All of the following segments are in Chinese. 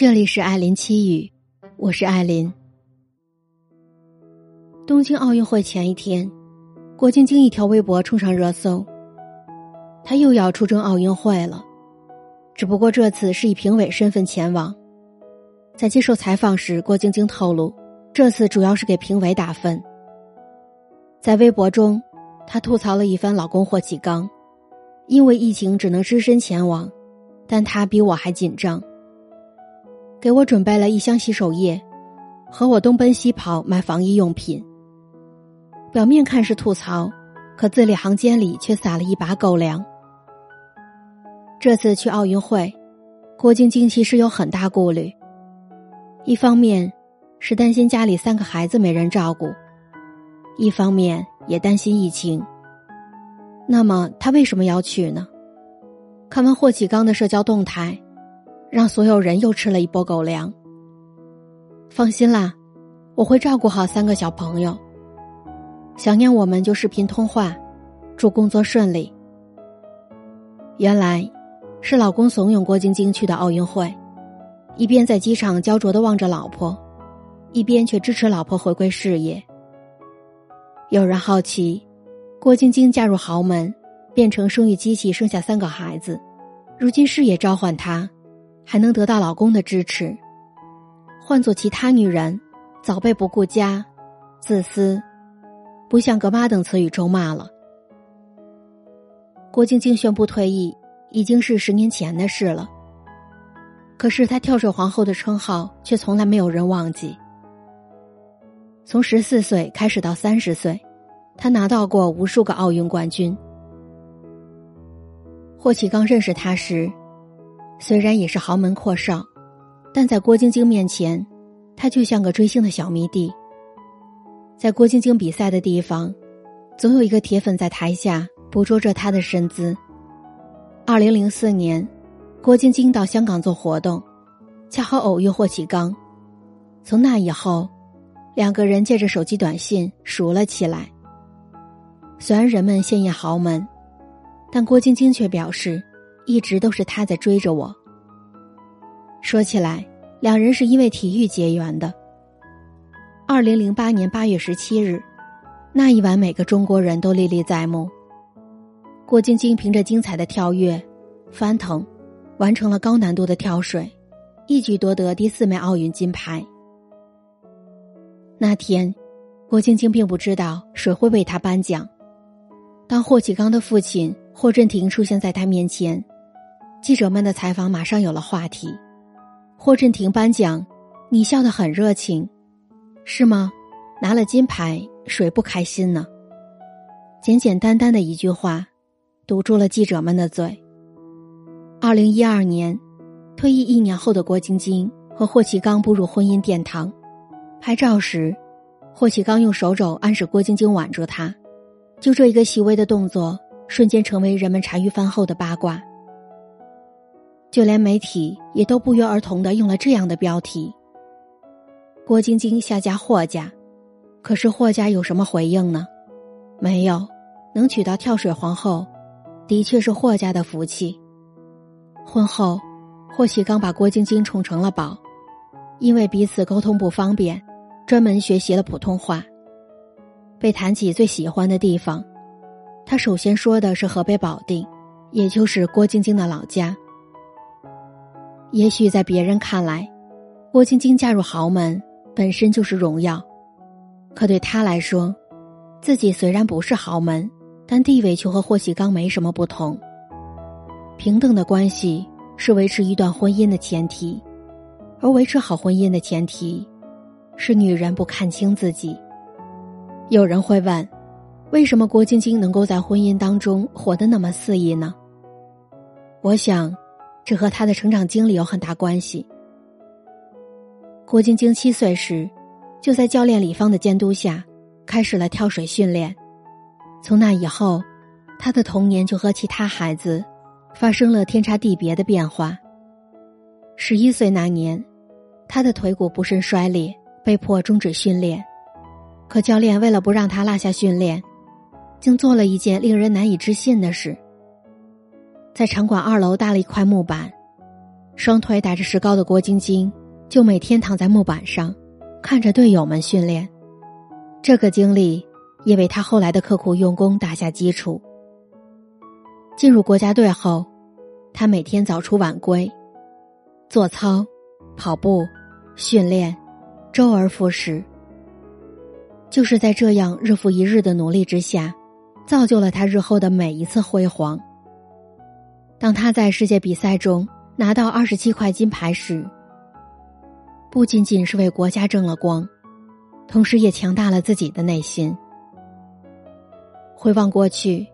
这里是艾琳七语，我是艾琳。东京奥运会前一天，郭晶晶一条微博冲上热搜，她又要出征奥运会了，只不过这次是以评委身份前往。在接受采访时，郭晶晶透露，这次主要是给评委打分。在微博中，她吐槽了一番老公霍启刚，因为疫情只能只身前往，但他比我还紧张。给我准备了一箱洗手液，和我东奔西跑买防疫用品。表面看是吐槽，可字里行间里却撒了一把狗粮。这次去奥运会，郭晶晶其实有很大顾虑。一方面，是担心家里三个孩子没人照顾；一方面也担心疫情。那么他为什么要去呢？看完霍启刚的社交动态。让所有人又吃了一波狗粮。放心啦，我会照顾好三个小朋友。想念我们就视频通话，祝工作顺利。原来，是老公怂恿郭晶晶去的奥运会，一边在机场焦灼的望着老婆，一边却支持老婆回归事业。有人好奇，郭晶晶嫁入豪门，变成生育机器，生下三个孩子，如今事业召唤她。还能得到老公的支持，换做其他女人，早被不顾家、自私、不像个妈等词语咒骂了。郭晶晶宣布退役，已经是十年前的事了。可是她跳水皇后的称号却从来没有人忘记。从十四岁开始到三十岁，她拿到过无数个奥运冠军。霍启刚认识她时。虽然也是豪门阔少，但在郭晶晶面前，他就像个追星的小迷弟。在郭晶晶比赛的地方，总有一个铁粉在台下捕捉着他的身姿。二零零四年，郭晶晶到香港做活动，恰好偶遇霍启刚。从那以后，两个人借着手机短信熟了起来。虽然人们羡艳豪门，但郭晶晶却表示。一直都是他在追着我。说起来，两人是因为体育结缘的。二零零八年八月十七日，那一晚每个中国人都历历在目。郭晶晶凭着精彩的跳跃、翻腾，完成了高难度的跳水，一举夺得第四枚奥运金牌。那天，郭晶晶并不知道谁会为她颁奖。当霍启刚的父亲霍震霆出现在他面前。记者们的采访马上有了话题。霍震霆颁奖，你笑得很热情，是吗？拿了金牌，谁不开心呢？简简单单的一句话，堵住了记者们的嘴。二零一二年，退役一年后的郭晶晶和霍启刚步入婚姻殿堂。拍照时，霍启刚用手肘暗示郭晶晶挽住他，就这一个细微的动作，瞬间成为人们茶余饭后的八卦。就连媒体也都不约而同的用了这样的标题：“郭晶晶下嫁霍家。”可是霍家有什么回应呢？没有，能娶到跳水皇后，的确是霍家的福气。婚后，霍启刚把郭晶晶宠成了宝，因为彼此沟通不方便，专门学习了普通话。被谈起最喜欢的地方，他首先说的是河北保定，也就是郭晶晶的老家。也许在别人看来，郭晶晶嫁入豪门本身就是荣耀，可对她来说，自己虽然不是豪门，但地位却和霍启刚没什么不同。平等的关系是维持一段婚姻的前提，而维持好婚姻的前提，是女人不看清自己。有人会问，为什么郭晶晶能够在婚姻当中活得那么肆意呢？我想。这和他的成长经历有很大关系。郭晶晶七岁时，就在教练李芳的监督下，开始了跳水训练。从那以后，他的童年就和其他孩子发生了天差地别的变化。十一岁那年，他的腿骨不慎摔裂，被迫终止训练。可教练为了不让他落下训练，竟做了一件令人难以置信的事。在场馆二楼搭了一块木板，双腿打着石膏的郭晶晶，就每天躺在木板上，看着队友们训练。这个经历也为他后来的刻苦用功打下基础。进入国家队后，他每天早出晚归，做操、跑步、训练，周而复始。就是在这样日复一日的努力之下，造就了他日后的每一次辉煌。当他在世界比赛中拿到二十七块金牌时，不仅仅是为国家争了光，同时也强大了自己的内心。回望过去，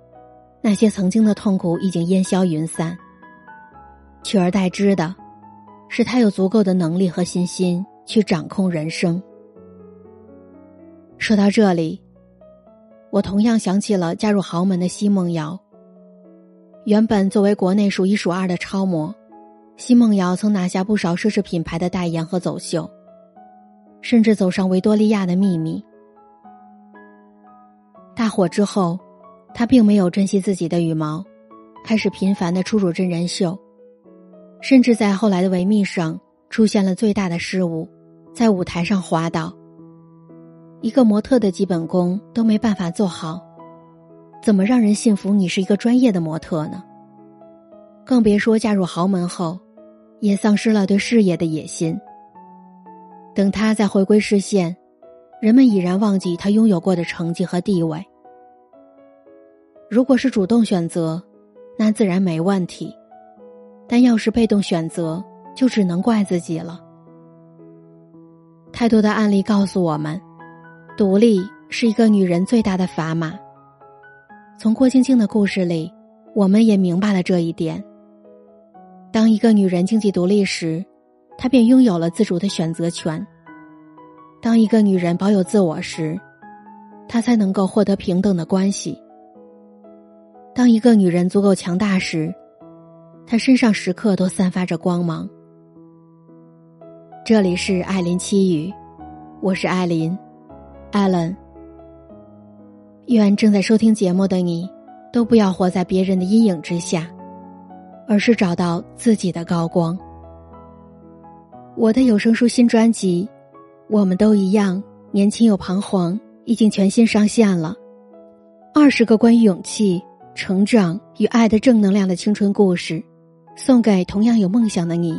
那些曾经的痛苦已经烟消云散，取而代之的，是他有足够的能力和信心去掌控人生。说到这里，我同样想起了嫁入豪门的奚梦瑶。原本作为国内数一数二的超模，奚梦瑶曾拿下不少奢侈品牌的代言和走秀，甚至走上维多利亚的秘密。大火之后，她并没有珍惜自己的羽毛，开始频繁的出入真人秀，甚至在后来的维密上出现了最大的失误，在舞台上滑倒。一个模特的基本功都没办法做好，怎么让人信服你是一个专业的模特呢？更别说嫁入豪门后，也丧失了对事业的野心。等他再回归视线，人们已然忘记他拥有过的成绩和地位。如果是主动选择，那自然没问题；但要是被动选择，就只能怪自己了。太多的案例告诉我们。独立是一个女人最大的砝码。从郭晶晶的故事里，我们也明白了这一点。当一个女人经济独立时，她便拥有了自主的选择权。当一个女人保有自我时，她才能够获得平等的关系。当一个女人足够强大时，她身上时刻都散发着光芒。这里是艾琳七语，我是艾琳。艾伦，愿正在收听节目的你，都不要活在别人的阴影之下，而是找到自己的高光。我的有声书新专辑《我们都一样，年轻又彷徨》已经全新上线了，二十个关于勇气、成长与爱的正能量的青春故事，送给同样有梦想的你。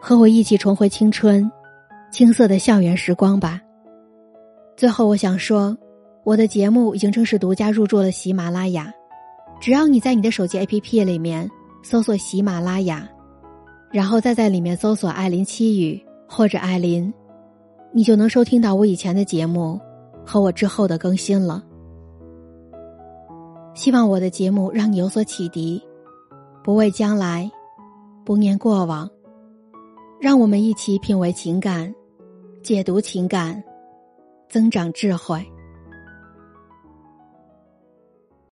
和我一起重回青春，青涩的校园时光吧。最后，我想说，我的节目已经正式独家入驻了喜马拉雅。只要你在你的手机 APP 里面搜索喜马拉雅，然后再在里面搜索“艾琳七语”或者“艾琳”，你就能收听到我以前的节目和我之后的更新了。希望我的节目让你有所启迪，不畏将来，不念过往，让我们一起品味情感，解读情感。增长智慧。